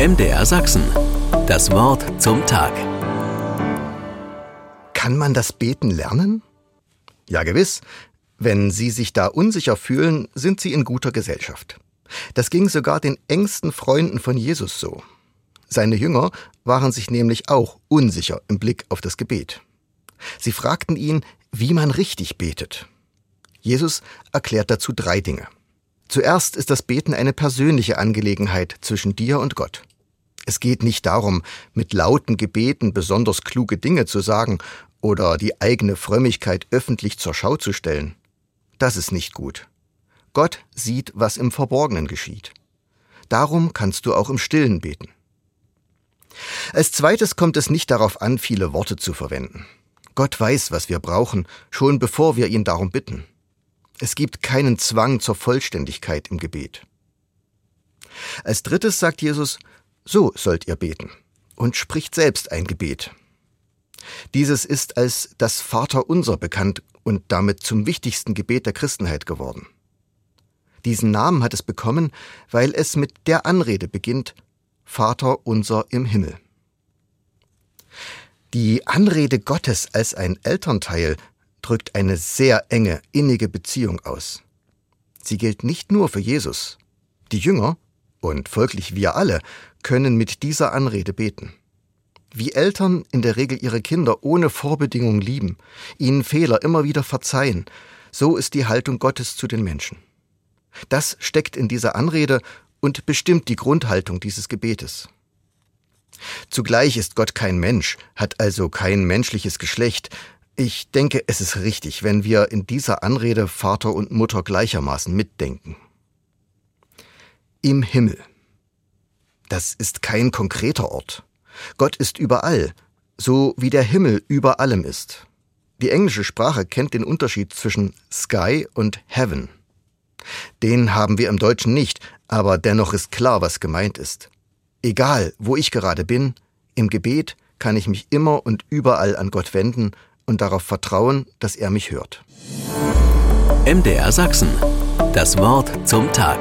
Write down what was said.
MDR Sachsen. Das Wort zum Tag. Kann man das Beten lernen? Ja, gewiss. Wenn Sie sich da unsicher fühlen, sind Sie in guter Gesellschaft. Das ging sogar den engsten Freunden von Jesus so. Seine Jünger waren sich nämlich auch unsicher im Blick auf das Gebet. Sie fragten ihn, wie man richtig betet. Jesus erklärt dazu drei Dinge. Zuerst ist das Beten eine persönliche Angelegenheit zwischen dir und Gott. Es geht nicht darum, mit lauten Gebeten besonders kluge Dinge zu sagen oder die eigene Frömmigkeit öffentlich zur Schau zu stellen. Das ist nicht gut. Gott sieht, was im Verborgenen geschieht. Darum kannst du auch im Stillen beten. Als zweites kommt es nicht darauf an, viele Worte zu verwenden. Gott weiß, was wir brauchen, schon bevor wir ihn darum bitten. Es gibt keinen Zwang zur Vollständigkeit im Gebet. Als drittes sagt Jesus, so sollt ihr beten und spricht selbst ein Gebet. Dieses ist als das Vaterunser bekannt und damit zum wichtigsten Gebet der Christenheit geworden. Diesen Namen hat es bekommen, weil es mit der Anrede beginnt, Vater unser im Himmel. Die Anrede Gottes als ein Elternteil drückt eine sehr enge, innige Beziehung aus. Sie gilt nicht nur für Jesus. Die Jünger und folglich wir alle können mit dieser Anrede beten. Wie Eltern in der Regel ihre Kinder ohne Vorbedingung lieben, ihnen Fehler immer wieder verzeihen, so ist die Haltung Gottes zu den Menschen. Das steckt in dieser Anrede und bestimmt die Grundhaltung dieses Gebetes. Zugleich ist Gott kein Mensch, hat also kein menschliches Geschlecht. Ich denke, es ist richtig, wenn wir in dieser Anrede Vater und Mutter gleichermaßen mitdenken. Im Himmel. Das ist kein konkreter Ort. Gott ist überall, so wie der Himmel über allem ist. Die englische Sprache kennt den Unterschied zwischen Sky und Heaven. Den haben wir im Deutschen nicht, aber dennoch ist klar, was gemeint ist. Egal, wo ich gerade bin, im Gebet kann ich mich immer und überall an Gott wenden und darauf vertrauen, dass er mich hört. MDR Sachsen. Das Wort zum Tag.